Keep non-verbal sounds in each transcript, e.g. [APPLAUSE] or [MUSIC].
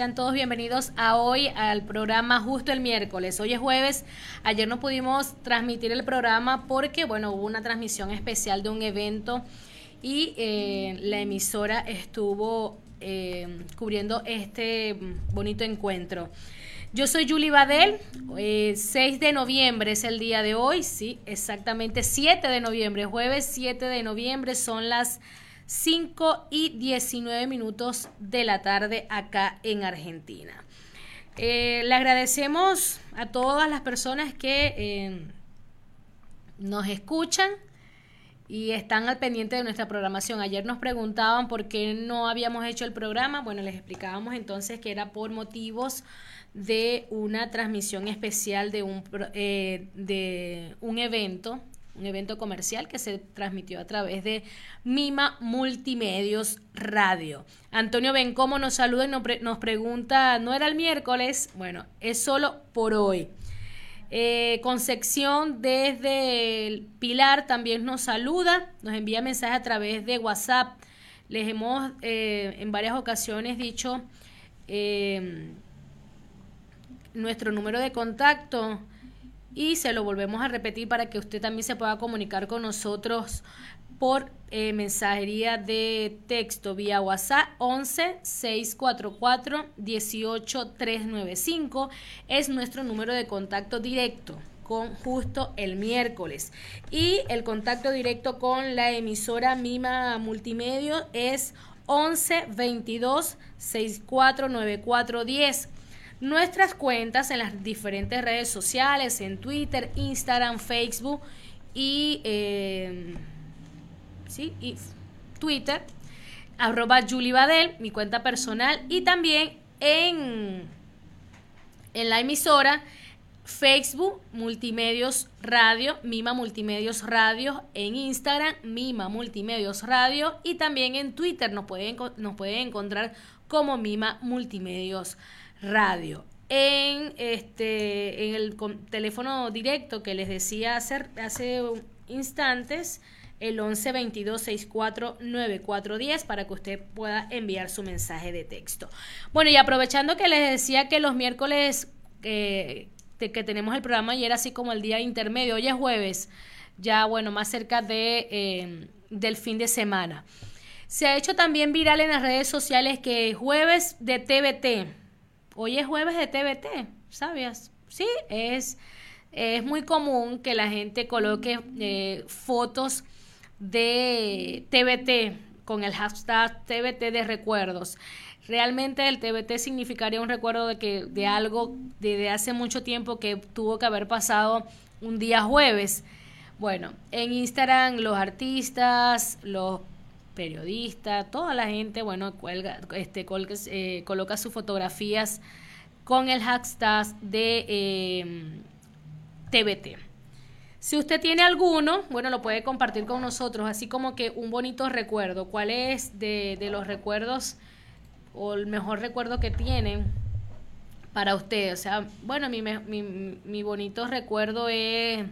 Sean todos bienvenidos a hoy al programa justo el miércoles. Hoy es jueves. Ayer no pudimos transmitir el programa porque, bueno, hubo una transmisión especial de un evento y eh, la emisora estuvo eh, cubriendo este bonito encuentro. Yo soy Julie Badel, 6 eh, de noviembre es el día de hoy, sí, exactamente 7 de noviembre, jueves 7 de noviembre son las 5 y 19 minutos de la tarde acá en Argentina. Eh, le agradecemos a todas las personas que eh, nos escuchan y están al pendiente de nuestra programación. Ayer nos preguntaban por qué no habíamos hecho el programa. Bueno, les explicábamos entonces que era por motivos de una transmisión especial de un, eh, de un evento, un evento comercial que se transmitió a través de Mima Multimedios Radio. Antonio Bencomo nos saluda y nos, pregunta, ¿no era el miércoles? Bueno, es solo por hoy. Eh, Concepción desde el Pilar también nos saluda, nos envía mensajes a través de WhatsApp. Les hemos eh, en varias ocasiones dicho nuestro número de contacto y se lo volvemos a repetir para que usted también se pueda comunicar con nosotros por eh, mensajería de texto vía WhatsApp 11 644 18 395 es nuestro número de contacto directo con justo el miércoles. Y el contacto directo con la emisora Mima Multimedia es 11 22 64 94 10 nuestras cuentas en las diferentes redes sociales, en Twitter, Instagram, Facebook y, eh, ¿sí? y Twitter, arroba mi cuenta personal, y también en, en la emisora Facebook Multimedios Radio, Mima Multimedios Radio, en Instagram Mima Multimedios Radio y también en Twitter nos pueden, nos pueden encontrar como Mima Multimedios Radio radio. En, este, en el teléfono directo que les decía hace, hace instantes, el 11 22 64 9410 para que usted pueda enviar su mensaje de texto. Bueno, y aprovechando que les decía que los miércoles eh, que tenemos el programa y era así como el día intermedio, hoy es jueves, ya bueno, más cerca de, eh, del fin de semana. Se ha hecho también viral en las redes sociales que jueves de TBT, Hoy es jueves de TBT, ¿sabías? Sí, es, es muy común que la gente coloque eh, fotos de TBT con el hashtag TBT de recuerdos. Realmente el TBT significaría un recuerdo de que de algo desde hace mucho tiempo que tuvo que haber pasado un día jueves. Bueno, en Instagram los artistas, los periodista, toda la gente, bueno, cuelga, este, eh, coloca sus fotografías con el hashtag de TBT. Em, si usted tiene alguno, bueno, lo puede compartir con nosotros, así como que un bonito recuerdo. ¿Cuál es de, los recuerdos o el mejor recuerdo que tienen para usted? O sea, bueno, mi, mi, mi bonito recuerdo es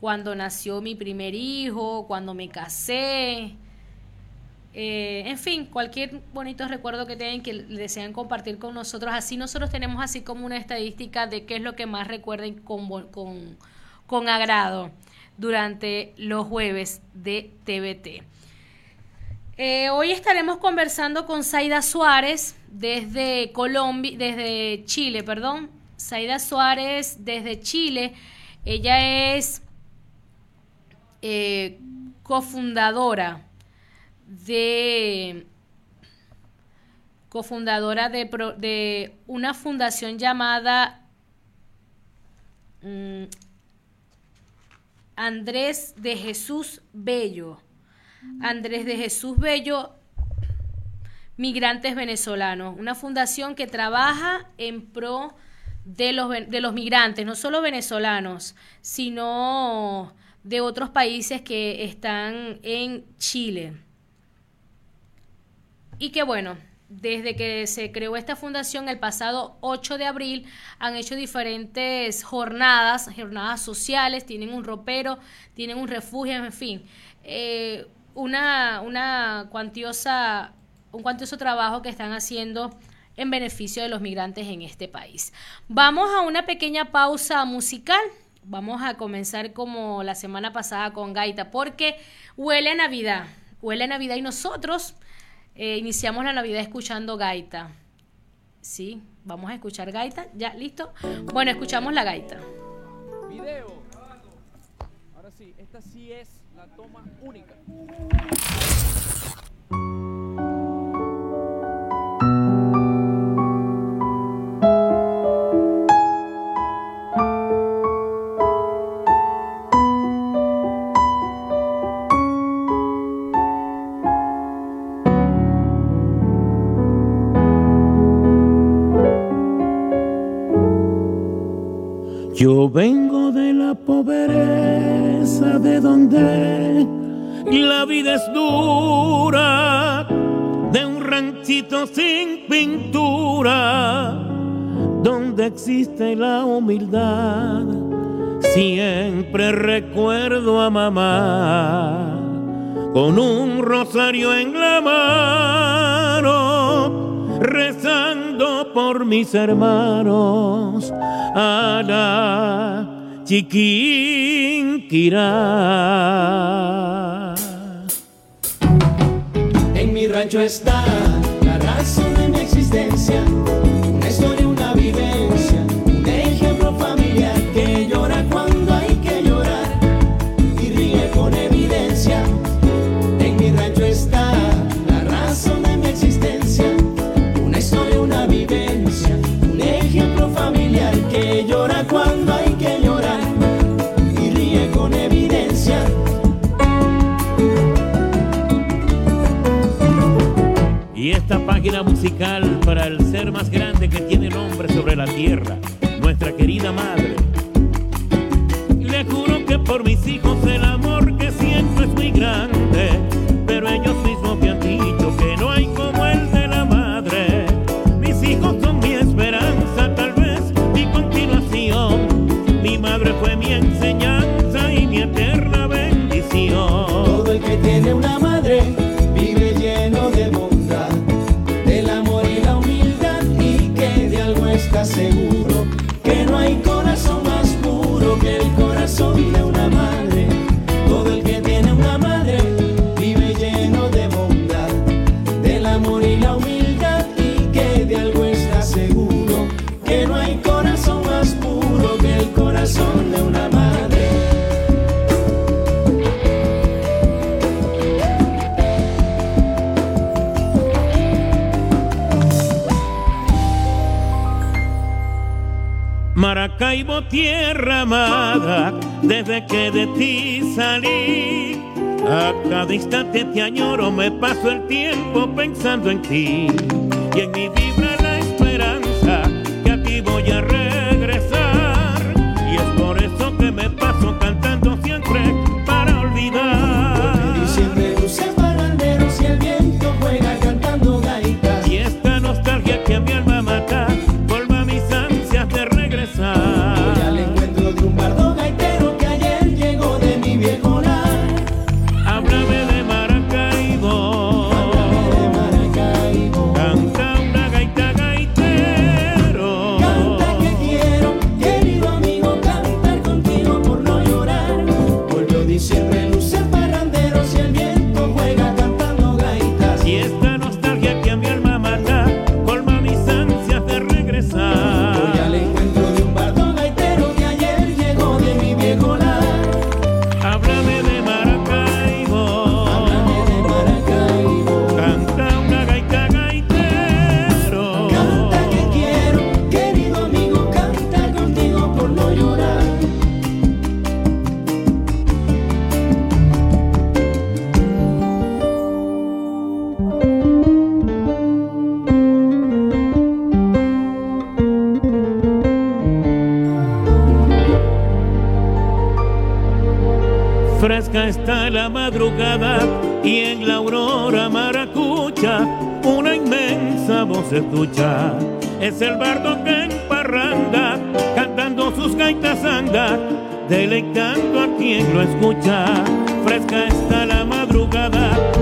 cuando nació mi primer hijo, cuando me casé, eh, en fin, cualquier bonito recuerdo que tengan que desean compartir con nosotros. Así nosotros tenemos así como una estadística de qué es lo que más recuerden con, con, con agrado durante los jueves de TBT. Eh, hoy estaremos conversando con Zaida Suárez desde Colombia, desde Chile, perdón. Zaida Suárez desde Chile. Ella es eh, cofundadora de cofundadora de, de una fundación llamada mm, Andrés de Jesús Bello. Andrés de Jesús Bello, Migrantes Venezolanos, una fundación que trabaja en pro de los, de los migrantes, no solo venezolanos, sino de otros países que están en Chile y que bueno, desde que se creó esta fundación el pasado 8 de abril, han hecho diferentes jornadas, jornadas sociales, tienen un ropero, tienen un refugio, en fin, eh, una, una cuantiosa, un cuantioso trabajo que están haciendo en beneficio de los migrantes en este país. Vamos a una pequeña pausa musical. Vamos a comenzar como la semana pasada con Gaita, porque huele a Navidad, huele a Navidad y nosotros eh, iniciamos la Navidad escuchando gaita. Sí, vamos a escuchar gaita. Ya, listo. Bueno, escuchamos la gaita. Video. Ahora sí, esta sí es la toma única. Vengo de la pobreza, de donde la vida es dura, de un ranchito sin pintura, donde existe la humildad. Siempre recuerdo a mamá con un rosario en la mano, rezando por mis hermanos a la chiquinquirá. En mi rancho está la razón de mi existencia musical para el ser más grande que tiene nombre sobre la tierra, nuestra querida madre. tierra amada, desde que de ti salí. A cada instante te añoro, me paso el tiempo pensando en ti y en mi vida. fresca está la madrugada y en la aurora maracucha una inmensa voz escucha. Es el bardo que en parranda cantando sus gaitas anda, deleitando a quien lo escucha. Fresca está la madrugada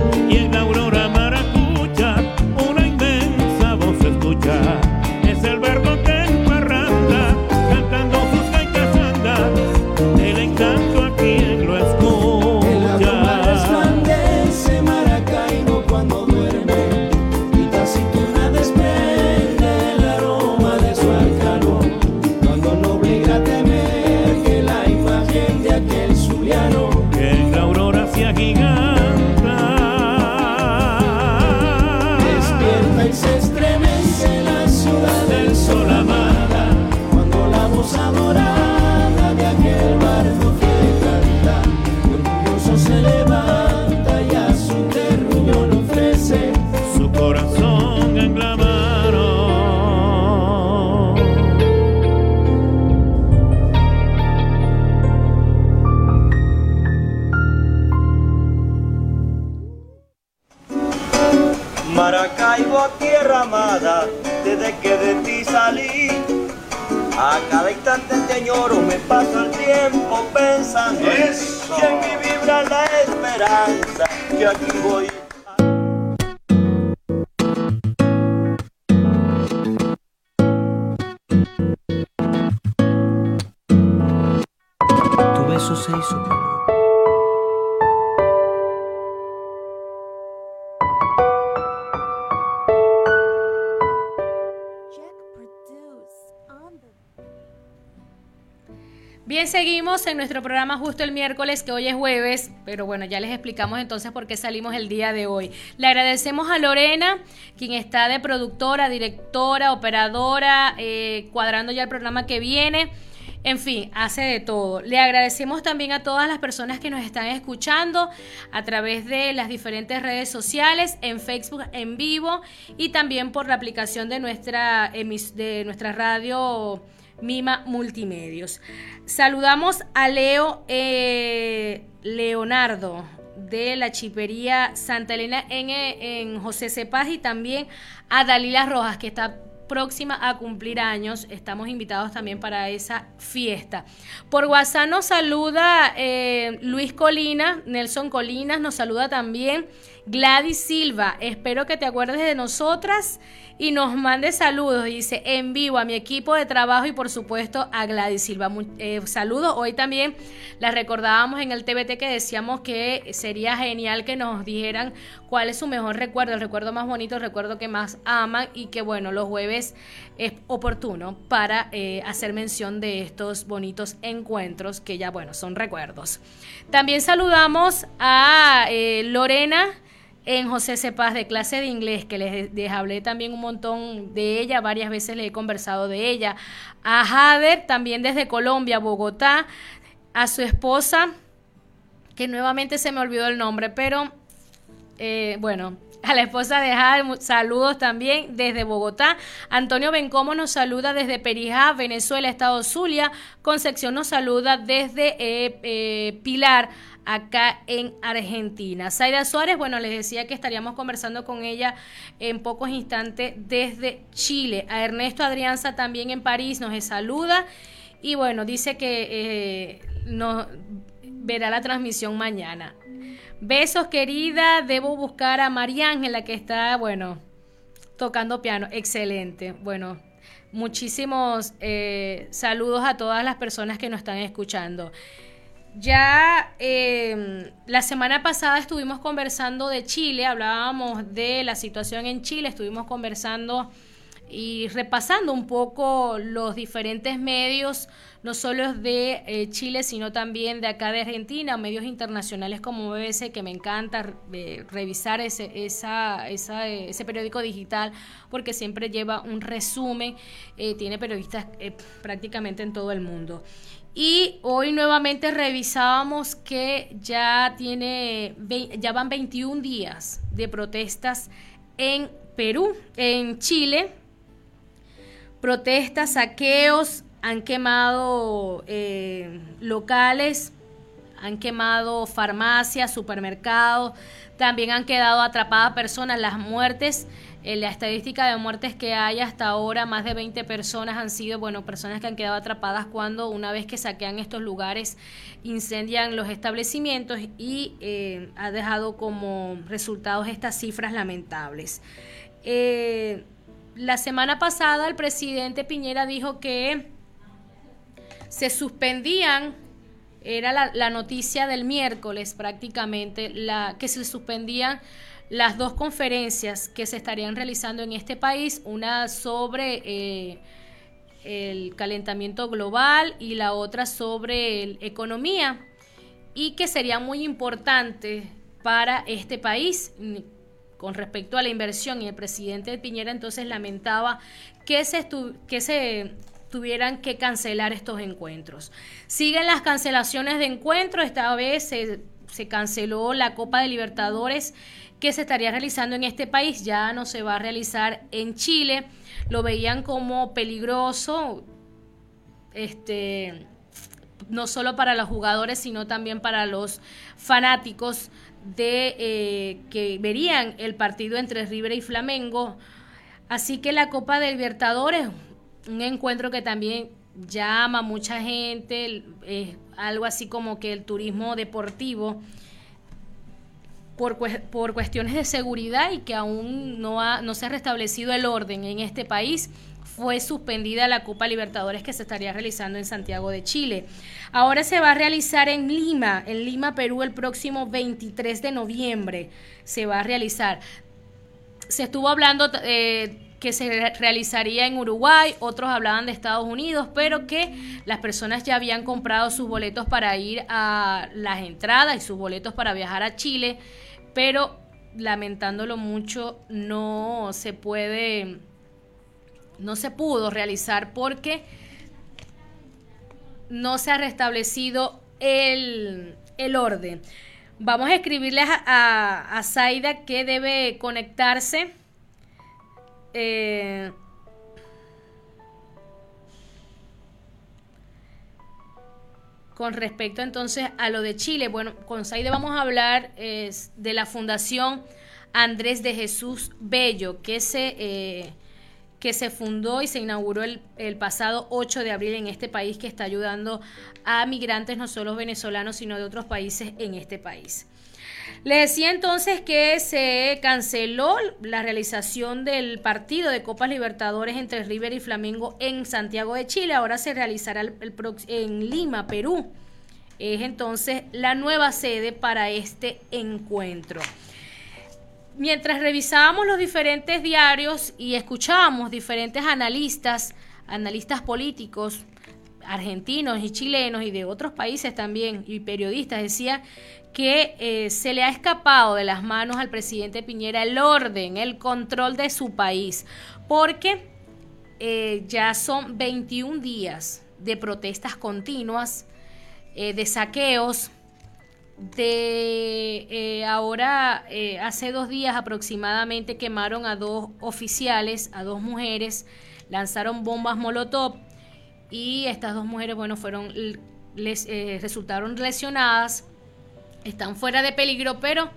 Maracaibo, tierra amada, desde que de ti salí. A cada instante te añoro, me paso el tiempo pensando en ti, y en mi vibra la esperanza, que aquí voy. Tu beso se hizo seguimos en nuestro programa justo el miércoles, que hoy es jueves, pero bueno, ya les explicamos entonces por qué salimos el día de hoy. Le agradecemos a Lorena, quien está de productora, directora, operadora, eh, cuadrando ya el programa que viene. En fin, hace de todo. Le agradecemos también a todas las personas que nos están escuchando a través de las diferentes redes sociales, en Facebook en vivo y también por la aplicación de nuestra, de nuestra radio Mima Multimedios. Saludamos a Leo eh, Leonardo de la chipería Santa Elena en, José Cepaz y también a Dalila Rojas que está próxima a cumplir años. Estamos invitados también para esa fiesta. Por WhatsApp nos saluda eh, Luis Colina, Nelson Colinas, nos saluda también Gladys Silva. Espero que te acuerdes de nosotras y nos mande saludos. Dice en vivo a mi equipo de trabajo y por supuesto a Gladys Silva. Eh, saludos. Hoy también la recordábamos en el TBT que decíamos que sería genial que nos dijeran cuál es su mejor recuerdo, el recuerdo más bonito, el recuerdo que más aman y que bueno, los jueves es oportuno para eh, hacer mención de estos bonitos encuentros que ya bueno, son recuerdos. También saludamos a eh, Lorena en José Cepaz de clase de inglés, que les, les hablé también un montón de ella, varias veces le he conversado de ella. A Jader, también desde Colombia, Bogotá. A su esposa, que nuevamente se me olvidó el nombre, pero eh, bueno, a la esposa de mu- saludos también desde Bogotá. Antonio Bencomo nos saluda desde Perijá, Venezuela, Estado Zulia. Concepción nos saluda desde eh, eh, Pilar, acá en Argentina. Zaida Suárez, bueno, les decía que estaríamos conversando con ella en pocos instantes desde Chile. A Ernesto Adrianza también en París nos saluda. Y bueno, dice que eh, nos verá la transmisión mañana. Besos, querida. Debo buscar a María Ángela, que está, bueno, tocando piano. Excelente. Bueno, muchísimos eh, saludos a todas las personas que nos están escuchando. Ya eh, la semana pasada estuvimos conversando de Chile, hablábamos de la situación en Chile, estuvimos conversando y repasando un poco los diferentes medios, no solo de eh, Chile, sino también de acá de Argentina, medios internacionales como BBC, que me encanta eh, revisar ese, esa, esa, eh, ese periódico digital, porque siempre lleva un resumen, eh, tiene periodistas prácticamente en todo el mundo. Y hoy nuevamente revisábamos que ya tiene ya van 21 días de protestas en Perú, en Chile. Protestas, saqueos, han quemado eh, locales, han quemado farmacias, supermercados, también han quedado atrapadas personas, las muertes, la estadística de muertes que hay hasta ahora, más de 20 personas han sido, bueno, personas que han quedado atrapadas cuando una vez que saquean estos lugares, incendian los establecimientos y eh, ha dejado como resultados estas cifras lamentables. Eh, la semana pasada el presidente Piñera dijo que se suspendían era la, la noticia del miércoles prácticamente, la, que se suspendían las dos conferencias que se estarían realizando en este país, una sobre eh, el calentamiento global y la otra sobre el- economía, y que sería muy importante para este país. con respecto a la inversión y el presidente Piñera entonces lamentaba que se, que se tuvieran que cancelar estos encuentros. Siguen las cancelaciones de encuentros, esta vez se, se canceló la Copa de Libertadores que se estaría realizando en este país, ya no se va a realizar en Chile, lo veían como peligroso, este no solo para los jugadores, sino también para los fanáticos de eh, que verían el partido entre River y Flamengo. Así que la Copa de Libertadores, un encuentro que también llama a mucha gente, algo así como que el turismo deportivo, por, por cuestiones de seguridad y que aún no, ha, no se ha restablecido el orden en este país fue suspendida la Copa Libertadores que se estaría realizando en Santiago de Chile. Ahora se va a realizar en Lima, en Lima, Perú, el próximo 23 de noviembre. Se va a realizar. Se estuvo hablando eh, que se realizaría en Uruguay, otros hablaban de Estados Unidos, pero que las personas ya habían comprado sus boletos para ir a las entradas y sus boletos para viajar a Chile, pero lamentándolo mucho no se puede no se pudo realizar porque no se ha restablecido el, orden. Vamos a escribirle a, a, Zaida que debe conectarse. Eh, con respecto entonces a lo de Chile. Bueno, con Zaida vamos a hablar de la Fundación Andrés de Jesús Bello, que se eh, que se fundó y se inauguró el, pasado 8 de abril en este país que está ayudando a migrantes no solo venezolanos sino de otros países en este país. Le decía entonces que se canceló la realización del partido de Copas Libertadores entre River y Flamengo en Santiago de Chile. Ahora se realizará en Lima, Perú. Es entonces la nueva sede para este encuentro mientras revisábamos los diferentes diarios y escuchábamos diferentes analistas, analistas políticos, argentinos y chilenos y de otros países también, y periodistas, decía que eh, se le ha escapado de las manos al presidente Piñera el orden, el control de su país, porque eh, ya son 21 días de protestas continuas, eh, de saqueos, de ahora, hace dos días aproximadamente, quemaron a dos oficiales, a dos mujeres, lanzaron bombas Molotov y estas dos mujeres, bueno, fueron, les eh, resultaron lesionadas, están fuera de peligro, pero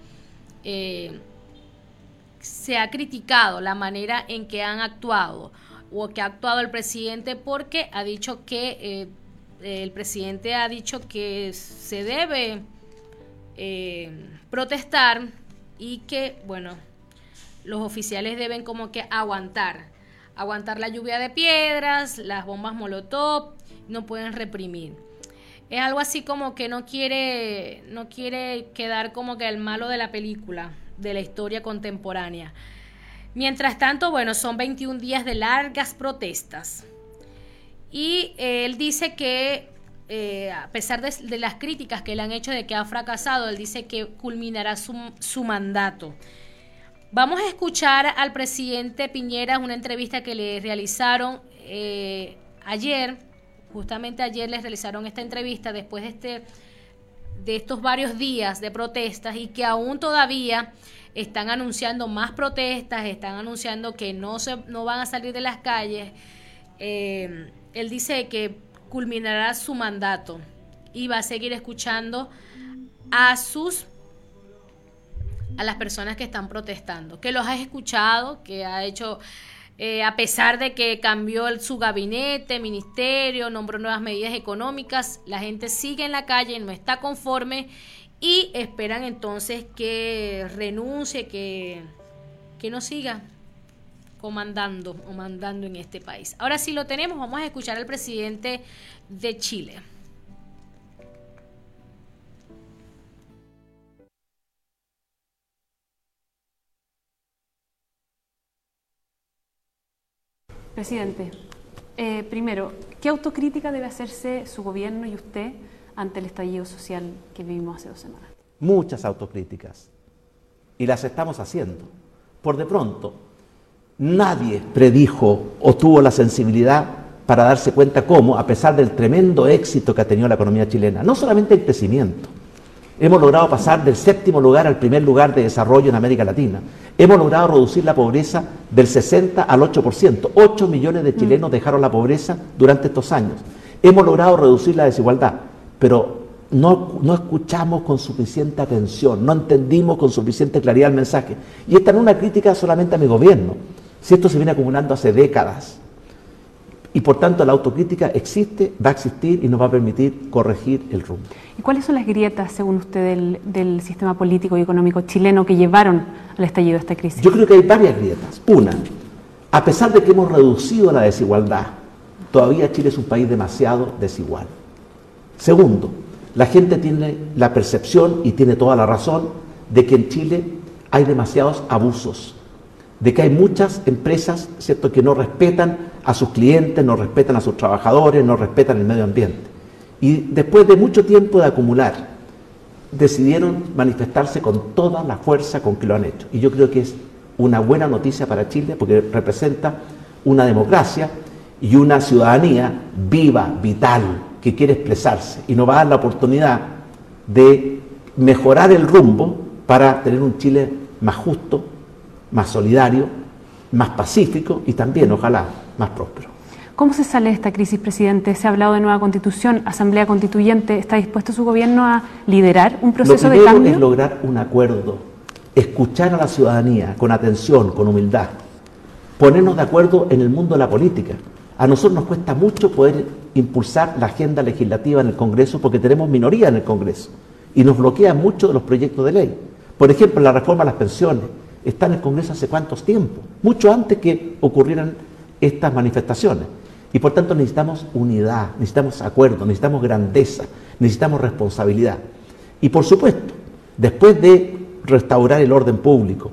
se ha criticado la manera en que han actuado o que ha actuado el presidente porque ha dicho que el presidente ha dicho que se debe eh, protestar y que, bueno, los oficiales deben como que aguantar, aguantar la lluvia de piedras, las bombas molotov, no pueden reprimir. Es algo así como que no quiere, no quiere quedar como que el malo de la película, de la historia contemporánea. Mientras tanto, bueno, son 21 días de largas protestas. Y él dice que eh, a pesar de, las críticas que le han hecho de que ha fracasado, él dice que culminará su, mandato. Vamos a escuchar al presidente Piñera una entrevista que le realizaron eh, ayer, justamente ayer les realizaron esta entrevista después de, este, de estos varios días de protestas y que aún todavía están anunciando más protestas, están anunciando que no, se, no van a salir de las calles. Eh, él dice que culminará su mandato y va a seguir escuchando a sus a las personas que están protestando, que los ha escuchado, que ha hecho, eh, a pesar de que cambió su gabinete, ministerio, nombró nuevas medidas económicas, la gente sigue en la calle, no está conforme y esperan entonces que renuncie, que, que no siga comandando o mandando en este país. Ahora sí lo tenemos, vamos a escuchar al presidente de Chile. Presidente, eh, primero, ¿qué autocrítica debe hacerse su gobierno y usted ante el estallido social que vivimos hace dos semanas? Muchas autocríticas. Y las estamos haciendo por de pronto, nadie predijo o tuvo la sensibilidad para darse cuenta cómo, a pesar del tremendo éxito que ha tenido la economía chilena, no solamente el crecimiento, hemos logrado pasar del séptimo lugar al primer lugar de desarrollo en América Latina, hemos logrado reducir la pobreza del 60 al 8%, 8 millones de chilenos dejaron la pobreza durante estos años, hemos logrado reducir la desigualdad, pero no, no, escuchamos con suficiente atención, no entendimos con suficiente claridad el mensaje. Y esta no es una crítica solamente a mi gobierno, si esto se viene acumulando hace décadas. Y por tanto la autocrítica existe, va a existir y nos va a permitir corregir el rumbo. ¿Y cuáles son las grietas, según usted, del, del sistema político y económico chileno que llevaron al estallido de esta crisis? Yo creo que hay varias grietas. Una, a pesar de que hemos reducido la desigualdad, todavía Chile es un país demasiado desigual. Segundo, la gente tiene la percepción y tiene toda la razón de que en Chile hay demasiados abusos, de que hay muchas empresas ¿cierto? que no respetan a sus clientes, no respetan a sus trabajadores, no respetan el medio ambiente. Y después de mucho tiempo de acumular, decidieron manifestarse con toda la fuerza con que lo han hecho. Y yo creo que es una buena noticia para Chile porque representa una democracia y una ciudadanía viva, vital, que quiere expresarse y nos va a dar la oportunidad de mejorar el rumbo para tener un Chile más justo, más solidario, más pacífico y también, ojalá, más próspero. ¿Cómo se sale de esta crisis, presidente? Se ha hablado de nueva constitución, asamblea constituyente. ¿Está dispuesto su gobierno a liderar un proceso Lo de cambio? es lograr un acuerdo, escuchar a la ciudadanía con atención, con humildad, ponernos de acuerdo en el mundo de la política. A nosotros nos cuesta mucho poder impulsar la agenda legislativa en el Congreso porque tenemos minoría en el Congreso y nos bloquean muchos de los proyectos de ley. Por ejemplo, la reforma a las pensiones está en el Congreso hace cuántos tiempos, mucho antes que ocurrieran estas manifestaciones. Y por tanto necesitamos unidad, necesitamos acuerdo, necesitamos grandeza, necesitamos responsabilidad. Y por supuesto, después de restaurar el orden público,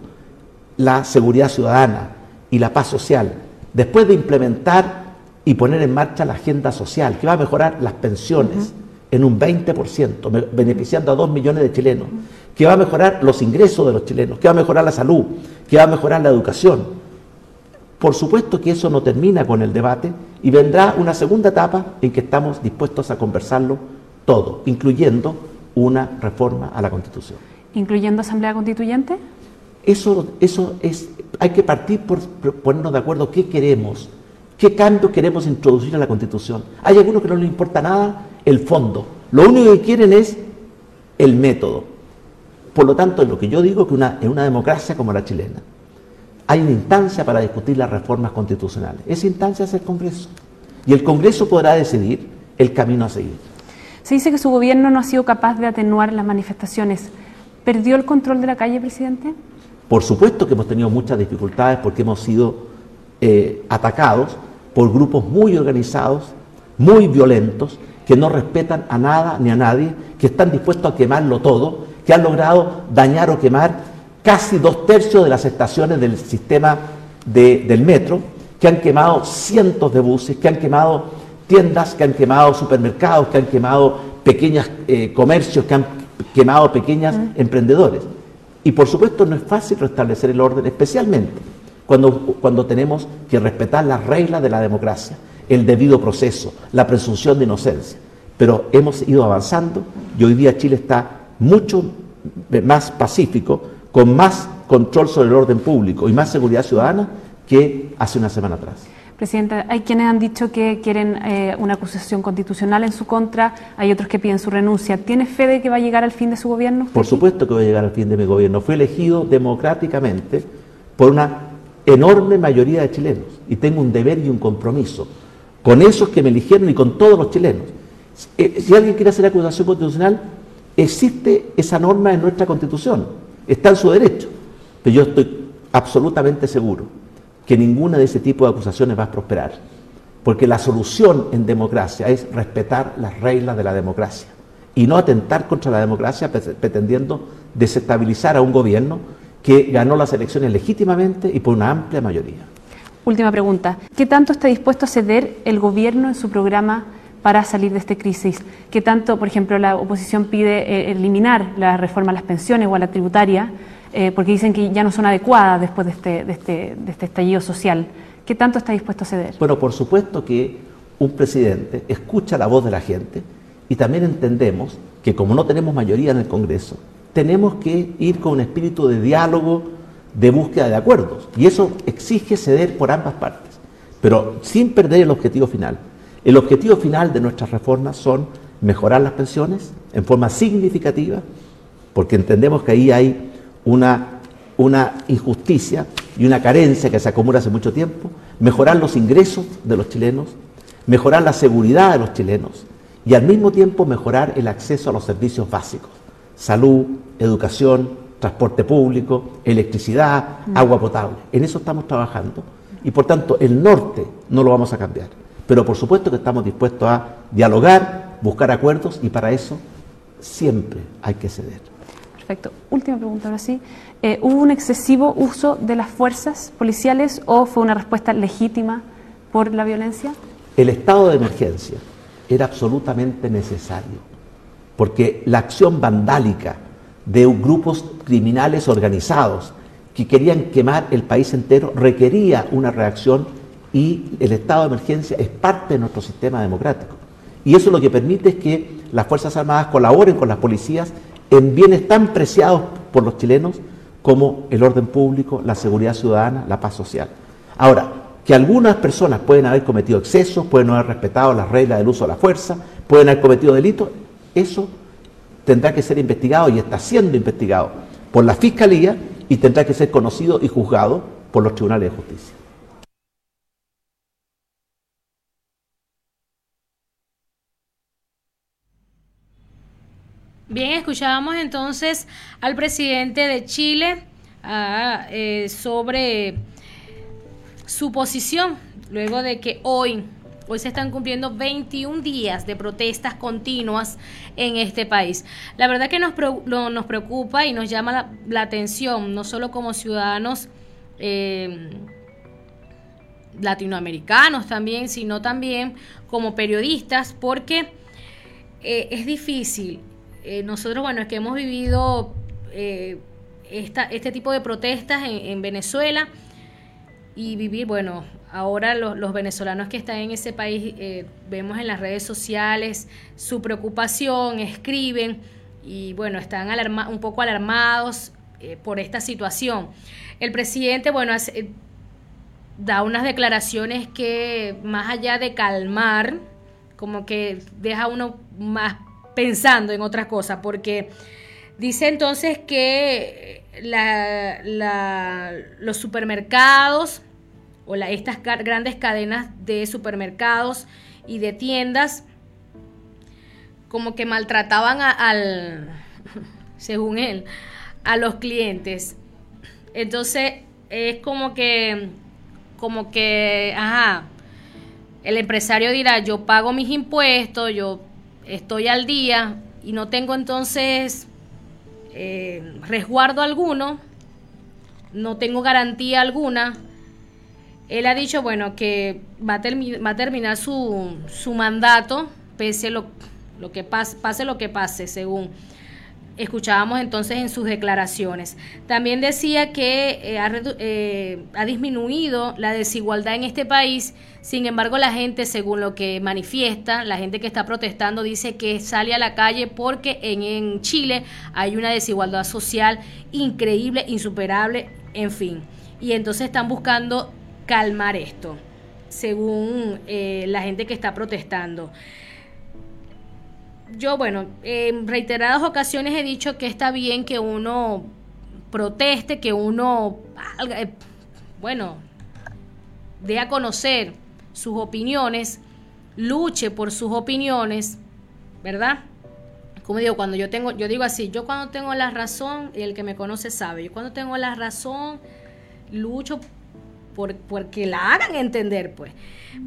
la seguridad ciudadana y la paz social, después de implementar y poner en marcha la agenda social, que va a mejorar las pensiones en un 20%, beneficiando a dos millones de chilenos, que va a mejorar los ingresos de los chilenos, que va a mejorar la salud, que va a mejorar la educación. Por supuesto que eso no termina con el debate y vendrá una segunda etapa en que estamos dispuestos a conversarlo todo, incluyendo una reforma a la Constitución. ¿Incluyendo Asamblea Constituyente? Eso, eso es, hay que partir por ponernos de acuerdo qué queremos, qué cambios queremos introducir a la Constitución. Hay algunos que no les importa nada el fondo, lo único que quieren es el método. Por lo tanto, es lo que yo digo que una, en una democracia como la chilena, hay una instancia para discutir las reformas constitucionales. Esa instancia es el Congreso. Y el Congreso podrá decidir el camino a seguir. Se dice que su gobierno no ha sido capaz de atenuar las manifestaciones. ¿Perdió el control de la calle, presidente? Por supuesto que hemos tenido muchas dificultades porque hemos sido eh, atacados por grupos muy organizados, muy violentos, que no respetan a nada ni a nadie, que están dispuestos a quemarlo todo, que han logrado dañar o quemar casi dos tercios de las estaciones del sistema de, del metro, que han quemado cientos de buses, que han quemado tiendas, que han quemado supermercados, que han quemado pequeños eh, comercios, que han quemado pequeños emprendedores. Y por supuesto no es fácil restablecer el orden, especialmente cuando, cuando tenemos que respetar las reglas de la democracia, el debido proceso, la presunción de inocencia. Pero hemos ido avanzando y hoy día Chile está mucho más pacífico, con más control sobre el orden público y más seguridad ciudadana que hace una semana atrás. Presidenta, hay quienes han dicho que quieren eh, una acusación constitucional en su contra, hay otros que piden su renuncia. ¿Tiene fe de que va a llegar al fin de su gobierno? Por supuesto que va a llegar al fin de mi gobierno. Fui elegido democráticamente por una enorme mayoría de chilenos y tengo un deber y un compromiso con esos que me eligieron y con todos los chilenos. Eh, si alguien quiere hacer acusación constitucional, existe esa norma en nuestra constitución, está en su derecho, pero yo estoy absolutamente seguro que ninguna de ese tipo de acusaciones va a prosperar, porque la solución en democracia es respetar las reglas de la democracia y no atentar contra la democracia pretendiendo desestabilizar a un gobierno que ganó las elecciones legítimamente y por una amplia mayoría. Última pregunta. ¿Qué tanto está dispuesto a ceder el gobierno en su programa para salir de esta crisis? ¿Qué tanto, por ejemplo, la oposición pide eh, eliminar la reforma a las pensiones o a la tributaria? eh, porque dicen que ya no son adecuadas después de este, de, este, de este estallido social. ¿Qué tanto está dispuesto a ceder? Bueno, por supuesto que un presidente escucha la voz de la gente y también entendemos que como no tenemos mayoría en el Congreso, tenemos que ir con un espíritu de diálogo, de búsqueda de acuerdos. Y eso exige ceder por ambas partes, pero sin perder el objetivo final. El objetivo final de nuestras reformas son mejorar las pensiones en forma significativa, porque entendemos que ahí hay una, una injusticia y una carencia que se acumula hace mucho tiempo, mejorar los ingresos de los chilenos, mejorar la seguridad de los chilenos y al mismo tiempo mejorar el acceso a los servicios básicos, salud, educación, transporte público, electricidad, mm. agua potable. En eso estamos trabajando y por tanto el norte no lo vamos a cambiar. Pero por supuesto que estamos dispuestos a dialogar, buscar acuerdos y para eso siempre hay que ceder. Perfecto. Última pregunta ahora sí. Eh, ¿Hubo un excesivo uso de las fuerzas policiales o fue una respuesta legítima por la violencia? El estado de emergencia era absolutamente necesario, porque la acción vandálica de grupos criminales organizados que querían quemar el país entero requería una reacción y el estado de emergencia es parte de nuestro sistema democrático. Y eso lo que permite es que las Fuerzas Armadas colaboren con las policías en bienes tan preciados por los chilenos como el orden público, la seguridad ciudadana, la paz social. Ahora, que algunas personas pueden haber cometido excesos, pueden no haber respetado las reglas del uso de la fuerza, pueden haber cometido delitos, eso tendrá que ser investigado y está siendo investigado por la Fiscalía y tendrá que ser conocido y juzgado por los tribunales de justicia. Bien, escuchábamos entonces al presidente de Chile ah, eh, sobre su posición luego de que hoy Hoy se están cumpliendo 21 días de protestas continuas en este país. La verdad que nos, nos preocupa y nos llama la, atención, no solo como ciudadanos eh, latinoamericanos también, sino también como periodistas, porque eh, es difícil eh, nosotros, bueno, es que hemos vivido eh, este tipo de protestas en, Venezuela y vivir, bueno, ahora los, venezolanos que están en ese país eh, vemos en las redes sociales su preocupación, escriben y bueno, están un poco alarmados por esta situación. El presidente, bueno, da unas declaraciones que más allá de calmar, como que deja uno más pensando en otras cosas, porque dice entonces que los supermercados o estas grandes cadenas de supermercados y de tiendas como que maltrataban al, [LAUGHS] según él, a los clientes. Entonces es como que, como que, ajá, el empresario dirá, yo pago mis impuestos, yo estoy al día y no tengo entonces eh, resguardo alguno, no tengo garantía alguna, él ha dicho, bueno, que va a, a terminar su, su mandato, pese lo, lo que pase, pase lo que pase, según escuchábamos entonces en sus declaraciones. También decía que eh, eh, ha, disminuido la desigualdad en este país, sin embargo la gente, según lo que manifiesta, la gente que está protestando dice que sale a la calle porque en, en Chile hay una desigualdad social increíble, insuperable, en fin. Y entonces están buscando calmar esto, según eh, la gente que está protestando yo, bueno, en reiteradas ocasiones he dicho que está bien que uno proteste, que uno, eh, bueno, dé a conocer sus opiniones, luche por sus opiniones, ¿verdad? Como digo, cuando yo tengo, yo digo así, yo cuando tengo la razón, y el que me conoce sabe, yo cuando tengo la razón, lucho por, porque la hagan entender, pues.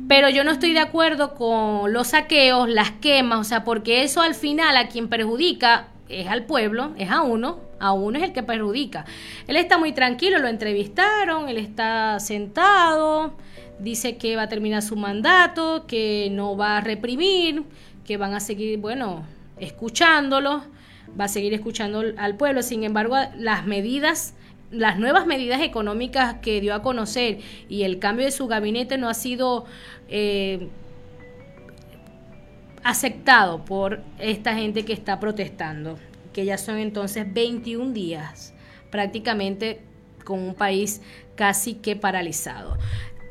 Pero yo no estoy de acuerdo con los saqueos, las quemas, o sea, porque eso al final a quien perjudica es al pueblo, es a uno, a uno es el que perjudica. Él está muy tranquilo, lo entrevistaron, él está sentado, dice que va a terminar su mandato, que no va a reprimir, que van a seguir, bueno, escuchándolo, va a seguir escuchando al pueblo. Sin embargo, las medidas las nuevas medidas económicas que dio a conocer y el cambio de su gabinete no ha sido eh, aceptado por esta gente que está protestando, que ya son entonces 21 días prácticamente con un país casi que paralizado.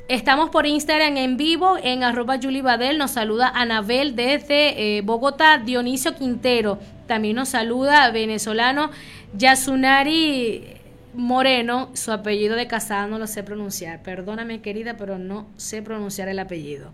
Estamos por Instagram en vivo en arroba Badel. Nos saluda Anabel desde eh, Bogotá. Dionisio Quintero también nos saluda. Venezolano Yasunari Moreno. Su apellido de casada no lo sé pronunciar. Perdóname, querida, pero no sé pronunciar el apellido.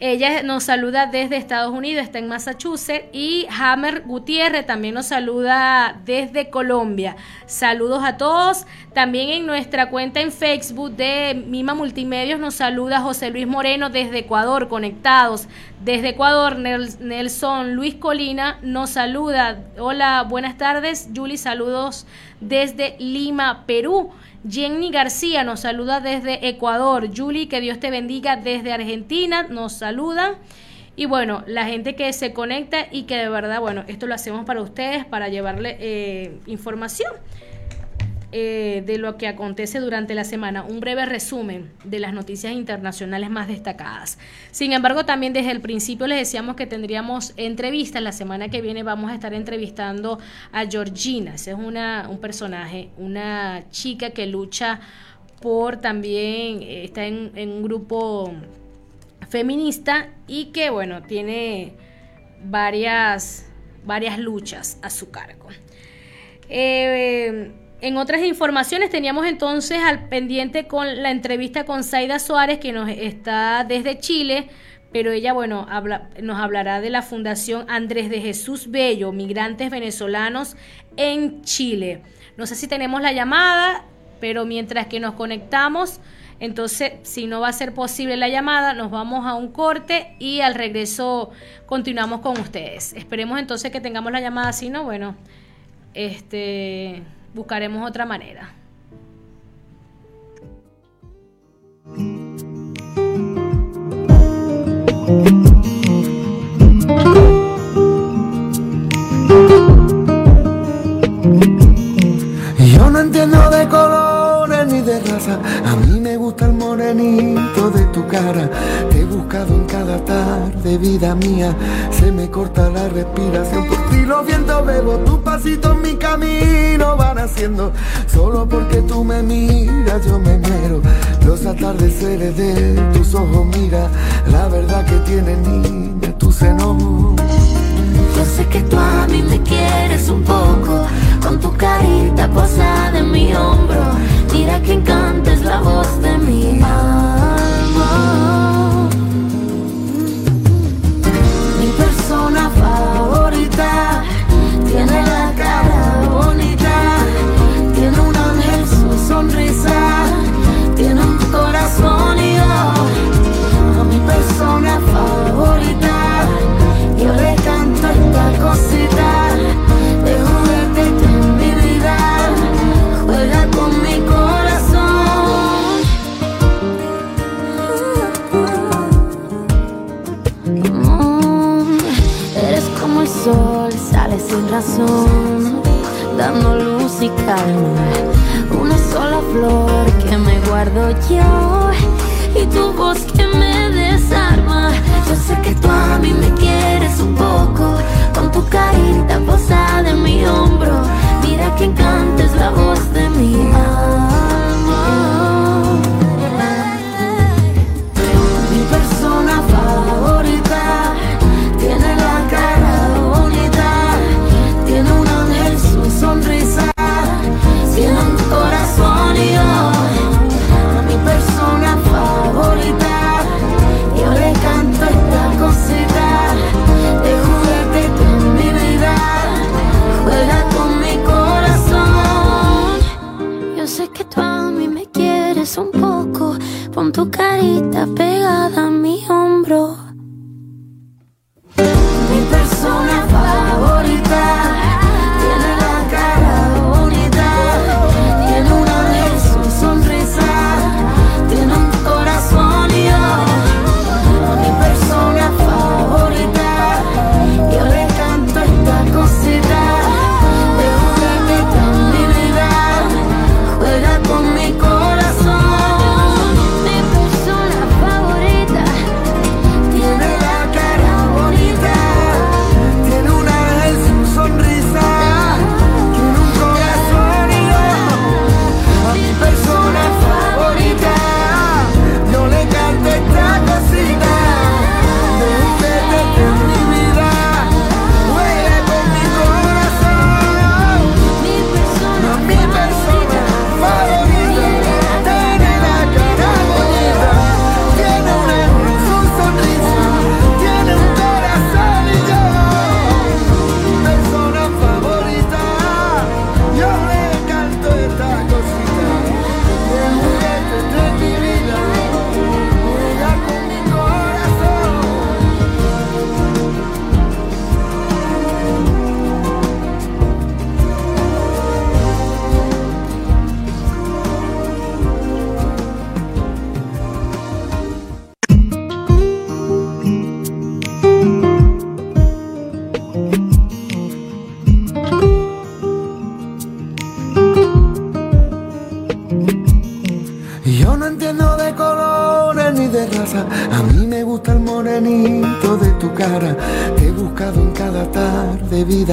Ella nos saluda desde Estados Unidos, está en Massachusetts. Y Hammer Gutiérrez también nos saluda desde Colombia. Saludos a todos. También en nuestra cuenta en Facebook de Mima Multimedios nos saluda José Luis Moreno desde Ecuador, conectados. Desde Ecuador, Nelson Luis Colina nos saluda. Hola, buenas tardes. Julie, saludos desde Lima, Perú. Jenny García nos saluda desde Ecuador. Julie, que Dios te bendiga desde Argentina, nos saluda. Y bueno, la gente que se conecta y que de verdad, bueno, esto lo hacemos para ustedes, para llevarle eh, información eh, de lo que acontece durante la semana, un breve resumen de las noticias internacionales más destacadas. Sin embargo, también desde el principio les decíamos que tendríamos entrevistas. La semana que viene vamos a estar entrevistando a Georgina. Ese es una, un personaje, una chica que lucha por también, eh, está en, un grupo feminista y que, bueno, tiene varias, varias luchas a su cargo. Eh, en otras informaciones teníamos entonces al pendiente con la entrevista con Zaida Suárez, que nos está desde Chile, pero ella, bueno, nos hablará de la Fundación Andrés de Jesús Bello, Migrantes Venezolanos en Chile. No sé si tenemos la llamada, pero mientras que nos conectamos, entonces, si no va a ser posible la llamada, nos vamos a un corte y al regreso continuamos con ustedes. Esperemos entonces que tengamos la llamada, si no, bueno, este buscaremos otra manera. Yo no entiendo de colores ni a mí me gusta el morenito de tu cara buscado en cada tarde, vida mía. Se me corta la respiración por ti, lo viento, bebo tu pasito en mi camino van haciendo. Solo porque tú me miras, yo me muero. Los atardeceres de tus ojos, mira la verdad que tiene niña tu seno. Yo sé que tú a mí me quieres un poco, con tu carita posada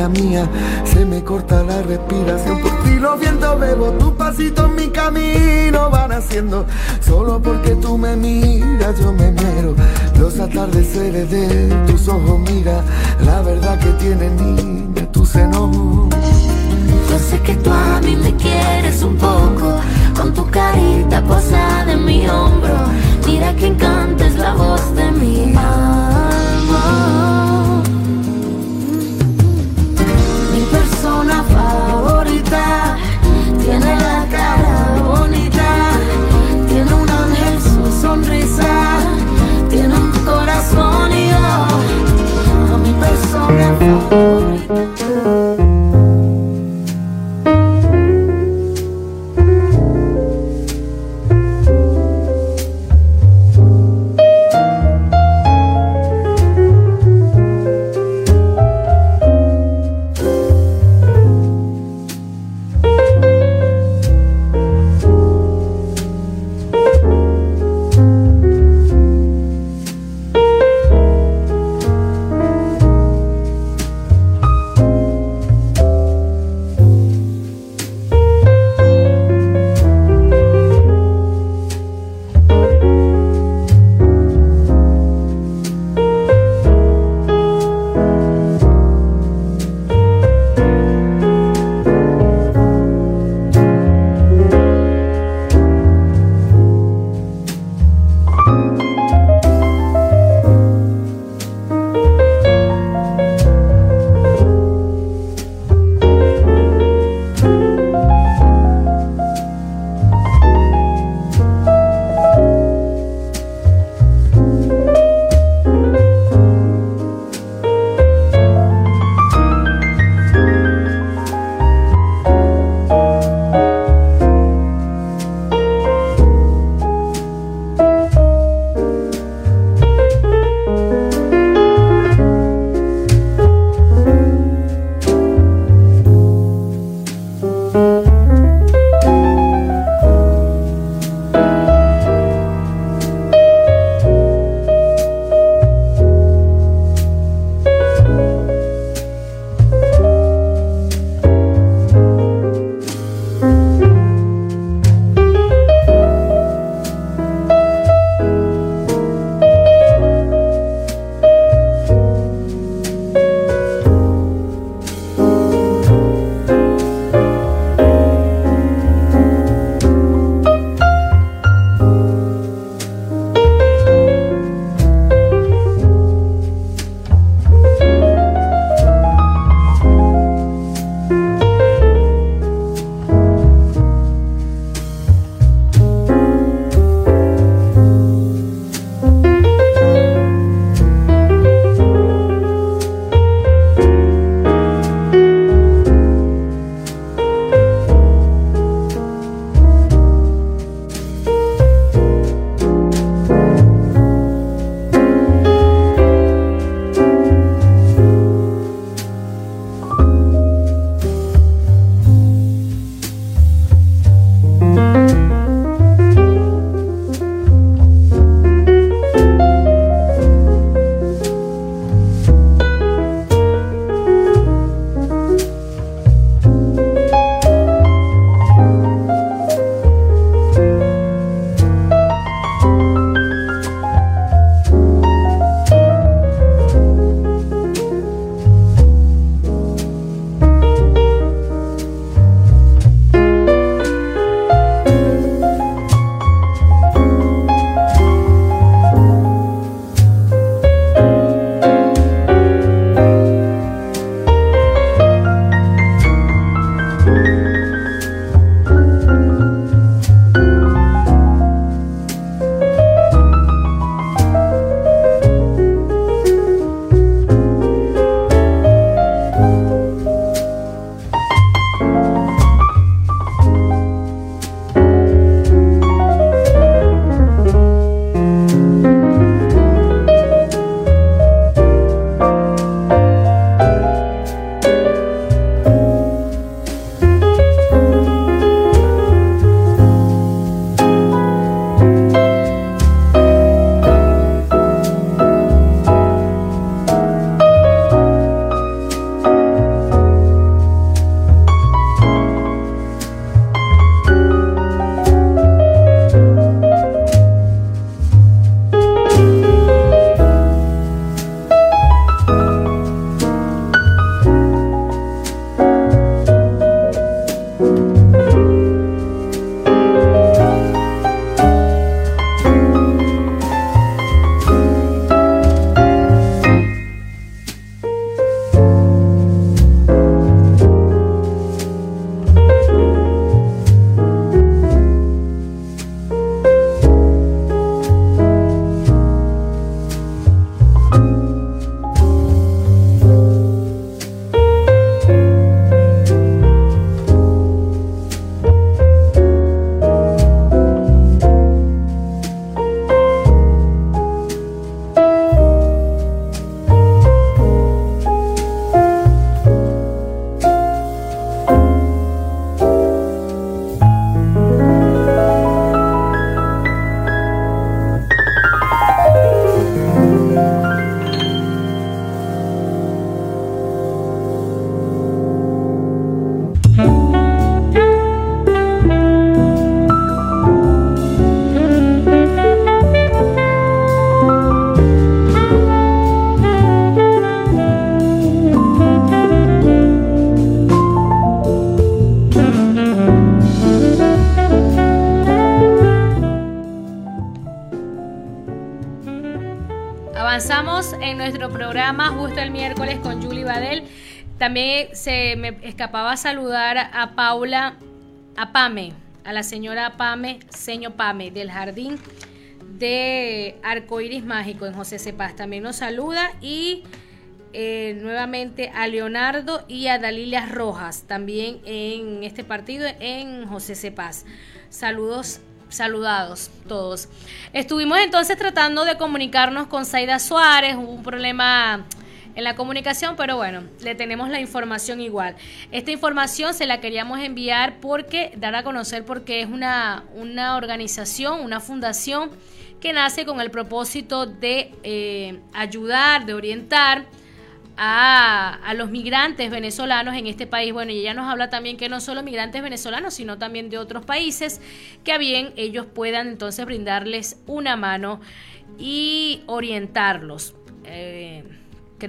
mía. Se me corta la respiración. Por ti los vientos bebo, tus pasitos mi camino van haciendo. Solo porque tú me miras, yo me muero. Los atardeceres de tus ojos, mira. La verdad que tiene niña tu seno. Yo sé que tú a mí me quieres un poco, con tu carita posada en mi hombro. Mira que encanta es la voz de mi alma. Tiene la cara bonita, tiene un ángel su sonrisa, tiene un corazón y yo, mi persona favorita. También se me escapaba saludar a Paula, a Pame, a la señora Pame, señor Pame, del Jardín de Arcoiris Mágico en José Cepaz. También nos saluda y eh, nuevamente a Leonardo y a Dalilia Rojas, también en este partido en José Cepaz. Saludos saludados todos. Estuvimos entonces tratando de comunicarnos con Zaida Suárez, hubo un problema en la comunicación, pero bueno, le tenemos la información igual. Esta información se la queríamos enviar porque, dar a conocer porque es una, una organización, una fundación que nace con el propósito de eh, ayudar, de orientar a, los migrantes venezolanos en este país. Bueno, y ella nos habla también que no solo migrantes venezolanos, sino también de otros países, que a bien ellos puedan entonces brindarles una mano y orientarlos. Eh,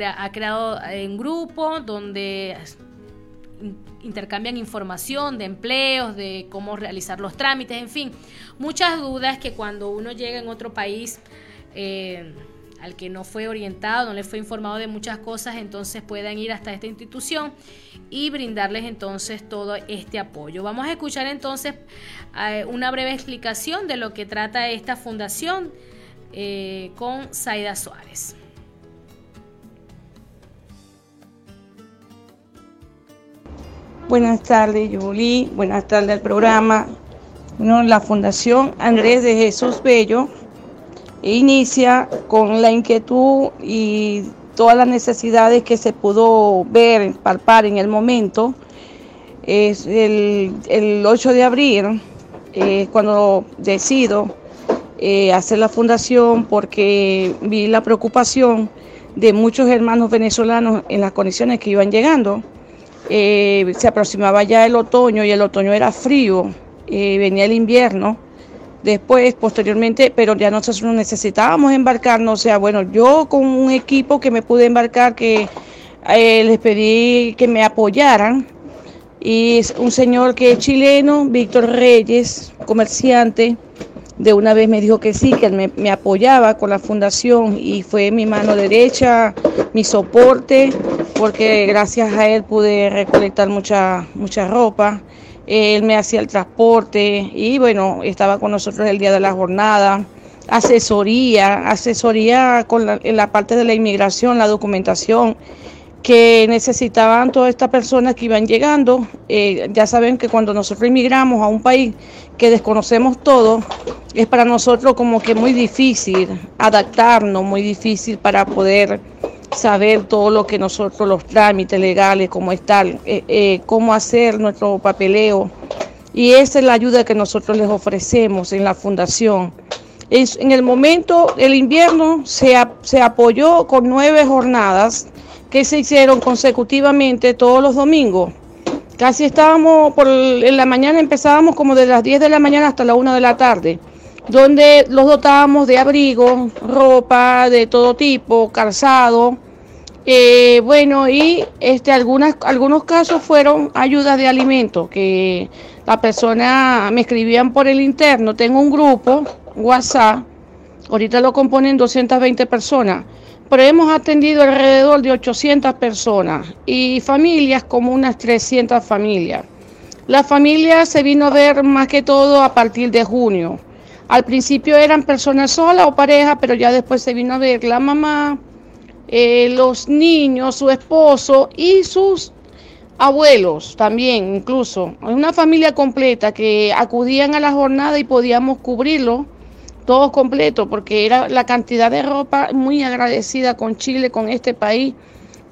ha creado un grupo donde intercambian información de empleos, de cómo realizar los trámites, en fin, muchas dudas que cuando uno llega en otro país eh, al que no fue orientado, no le fue informado de muchas cosas, entonces puedan ir hasta esta institución y brindarles entonces todo este apoyo. Vamos a escuchar entonces eh, una breve explicación de lo que trata esta fundación eh, con Zaida Suárez. Buenas tardes, Julie. Buenas tardes al programa. La Fundación Andrés de Jesús Bello inicia con la inquietud y todas las necesidades que se pudo ver, palpar en el momento. Es el, 8 de abril, eh, cuando decido eh, hacer la fundación porque vi la preocupación de muchos hermanos venezolanos en las condiciones que iban llegando. Eh, se aproximaba ya el otoño y el otoño era frío, venía el invierno después, posteriormente, pero ya nosotros necesitábamos embarcarnos, o sea, bueno, yo con un equipo que me pude embarcar, que eh, les pedí que me apoyaran, y es un señor que es chileno, Víctor Reyes, comerciante, de una vez me dijo que sí, que él me, me, apoyaba con la fundación y fue mi mano derecha, mi soporte, porque gracias a él pude recolectar mucha, mucha ropa. Él me hacía el transporte y bueno, estaba con nosotros el día de la jornada, asesoría, asesoría con la, en la parte de la inmigración, la documentación que necesitaban todas estas personas que iban llegando. Eh, ya saben que cuando nosotros inmigramos a un país que desconocemos todo, es para nosotros como que muy difícil adaptarnos, muy difícil para poder saber todo lo que nosotros, los trámites legales, cómo están, eh, eh, cómo hacer nuestro papeleo. Y esa es la ayuda que nosotros les ofrecemos en la fundación. en el momento del invierno se, se apoyó con nueve jornadas que se hicieron consecutivamente todos los domingos. Casi estábamos, por, en la mañana empezábamos como de las 10 de la mañana hasta la 1 de la tarde donde los dotábamos de abrigo, ropa de todo tipo, calzado. Eh, bueno, y este, algunos casos fueron ayudas de alimentos, que la persona me escribían por el interno. Tengo un grupo, WhatsApp, ahorita lo componen 220 personas, pero hemos atendido alrededor de 800 personas y familias como unas 300 familias. La familia se vino a ver más que todo a partir de junio. Al principio eran personas solas o parejas, pero ya después se vino a ver la mamá, eh, los niños, su esposo y sus abuelos también, incluso. Una familia completa que acudían a la jornada y podíamos cubrirlo todo completo, porque era la cantidad de ropa muy agradecida con Chile, con este país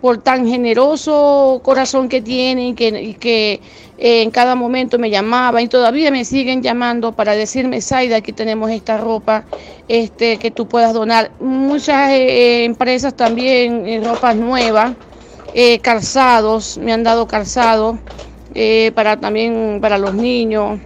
por tan generoso corazón que tiene y que, eh, en cada momento me llamaba y todavía me siguen llamando para decirme, Saida, aquí tenemos esta ropa este, que tú puedas donar. Muchas eh, eh, empresas también, ropas nuevas, calzados, me han dado calzado para también para los niños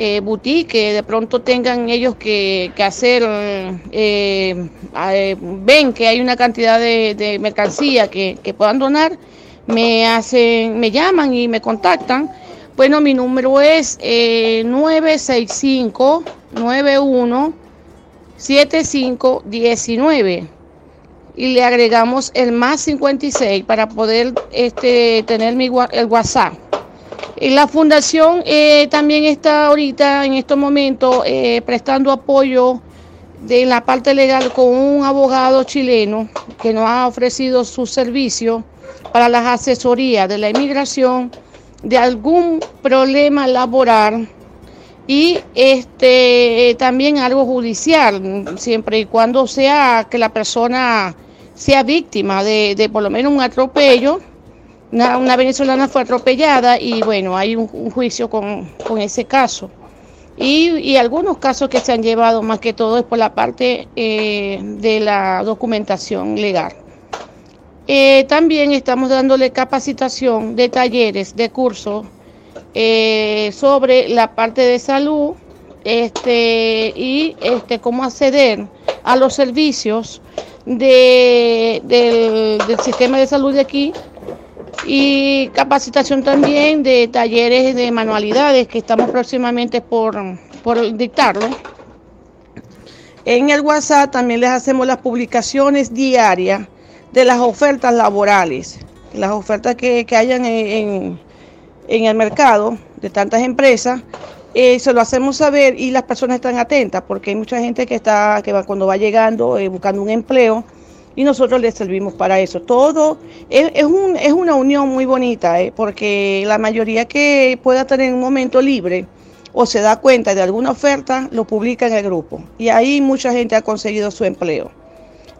eh, boutique de pronto tengan ellos que, hacer, eh, eh, ven que hay una cantidad de, mercancía que, puedan donar, me hacen, me llaman y me contactan. Bueno, mi número es 965 91 7519 y le agregamos el más 56 para poder este, tener mi, el WhatsApp. Y la fundación eh, también está ahorita, en estos momentos, eh, prestando apoyo de la parte legal con un abogado chileno que nos ha ofrecido su servicio para las asesorías de la inmigración de algún problema laboral y este también algo judicial, siempre y cuando sea que la persona sea víctima de, por lo menos un atropello. Una, venezolana fue atropellada y bueno, hay un, juicio con, ese caso. Y, algunos casos que se han llevado más que todo es por la parte eh, de la documentación legal. Eh, también estamos dándole capacitación de talleres, de cursos eh, sobre la parte de salud este, y este, cómo acceder a los servicios de, del, sistema de salud de aquí y capacitación también de talleres de manualidades que estamos próximamente por, por dictarlo. En el WhatsApp también les hacemos las publicaciones diarias de las ofertas laborales, las ofertas que, hayan en, el mercado de tantas empresas, eh, se lo hacemos saber y las personas están atentas porque hay mucha gente que está que va, cuando va llegando eh, buscando un empleo y nosotros les servimos para eso. Todo es, un, es una unión muy bonita eh, porque la mayoría que pueda tener un momento libre o se da cuenta de alguna oferta lo publica en el grupo y ahí mucha gente ha conseguido su empleo.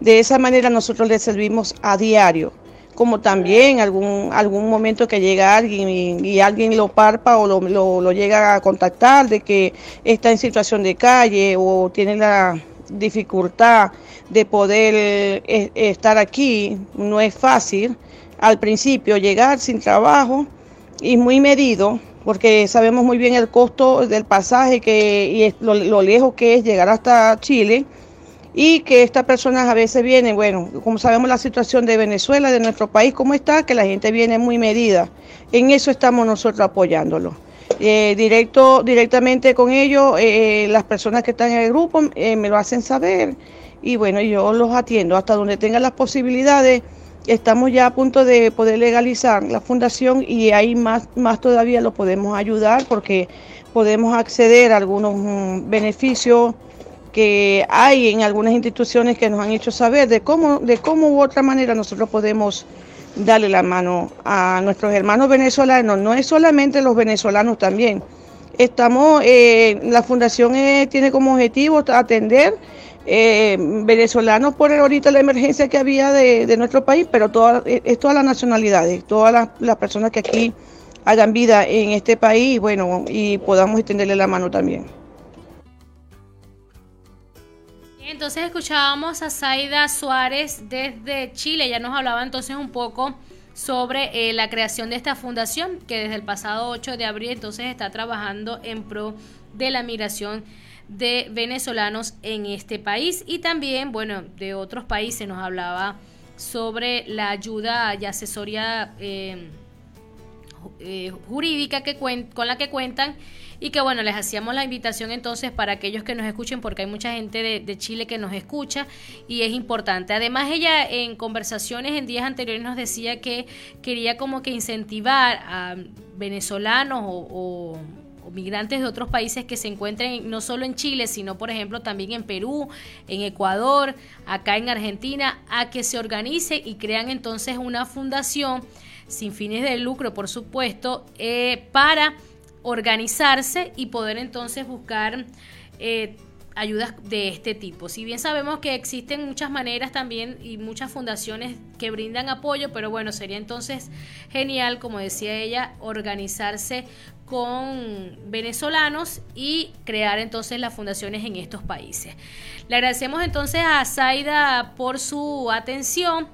De esa manera nosotros le servimos a diario, como también algún, algún momento que llega alguien y, alguien lo parpa o lo, lo, llega a contactar de que está en situación de calle o tiene la dificultad de poder eh, estar aquí, no es fácil al principio llegar sin trabajo y muy medido, porque sabemos muy bien el costo del pasaje que, y lo, lo lejos que es llegar hasta Chile y que estas personas a veces vienen, bueno, como sabemos la situación de Venezuela, de nuestro país, cómo está, que la gente viene muy medida. En eso estamos nosotros apoyándolo. Eh, directo, directamente con ellos, eh, las personas que están en el grupo eh, me lo hacen saber y bueno, yo los atiendo hasta donde tengan las posibilidades. Estamos ya a punto de poder legalizar la fundación y ahí más, más todavía lo podemos ayudar porque podemos acceder a algunos mm, beneficios que hay en algunas instituciones que nos han hecho saber de cómo, de cómo u otra manera nosotros podemos darle la mano a nuestros hermanos venezolanos. No es solamente los venezolanos también. Estamos, eh, la fundación eh, tiene como objetivo atender eh, venezolanos por ahorita la emergencia que había de, nuestro país, pero toda, es todas las nacionalidades, todas las, personas que aquí hagan vida en este país, bueno, y podamos extenderle la mano también. Entonces escuchábamos a Zaida Suárez desde Chile, ella nos hablaba entonces un poco sobre eh, la creación de esta fundación que desde el pasado 8 de abril entonces está trabajando en pro de la migración de venezolanos en este país y también, bueno, de otros países. Nos hablaba sobre la ayuda y asesoría eh, eh, jurídica que con la que cuentan y que bueno, les hacíamos la invitación entonces para aquellos que nos escuchen, porque hay mucha gente de, Chile que nos escucha y es importante. Además, ella en conversaciones en días anteriores nos decía que quería como que incentivar a venezolanos o, migrantes de otros países que se encuentren no solo en Chile, sino por ejemplo también en Perú, en Ecuador, acá en Argentina, a que se organicen y crean entonces una fundación sin fines de lucro, por supuesto, eh, para organizarse y poder entonces buscar eh, ayudas de este tipo. Si bien sabemos que existen muchas maneras también y muchas fundaciones que brindan apoyo, pero bueno, sería entonces genial, como decía ella, organizarse con venezolanos y crear entonces las fundaciones en estos países. Le agradecemos entonces a Zaida por su atención.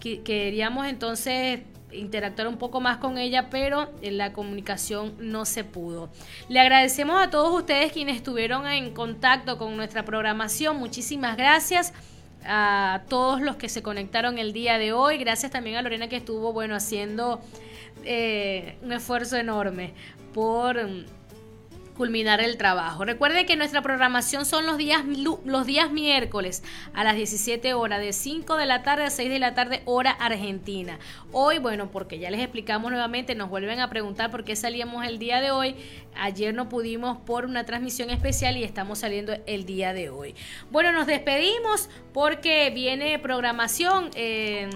Queríamos entonces interactuar un poco más con ella, pero en la comunicación no se pudo. Le agradecemos a todos ustedes quienes estuvieron en contacto con nuestra programación. Muchísimas gracias a todos los que se conectaron el día de hoy. Gracias también a Lorena que estuvo, bueno, haciendo eh, un esfuerzo enorme por culminar el trabajo. Recuerde que nuestra programación son los días, los días miércoles a las 17 horas, de 5 de la tarde a 6 de la tarde, hora argentina. Hoy, bueno, porque ya les explicamos nuevamente, nos vuelven a preguntar por qué salíamos el día de hoy. Ayer no pudimos por una transmisión especial y estamos saliendo el día de hoy. Bueno, nos despedimos porque viene programación. Eh,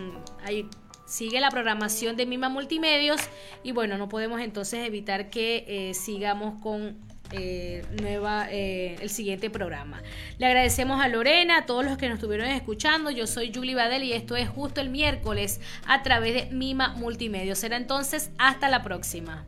sigue la programación de Mima Multimedios y bueno, no podemos entonces evitar que eh, sigamos con eh, nueva, eh, el siguiente programa. Le agradecemos a Lorena, a todos los que nos estuvieron escuchando. Yo soy Julie Badel y esto es justo el miércoles a través de Mima Multimedia. Será entonces hasta la próxima.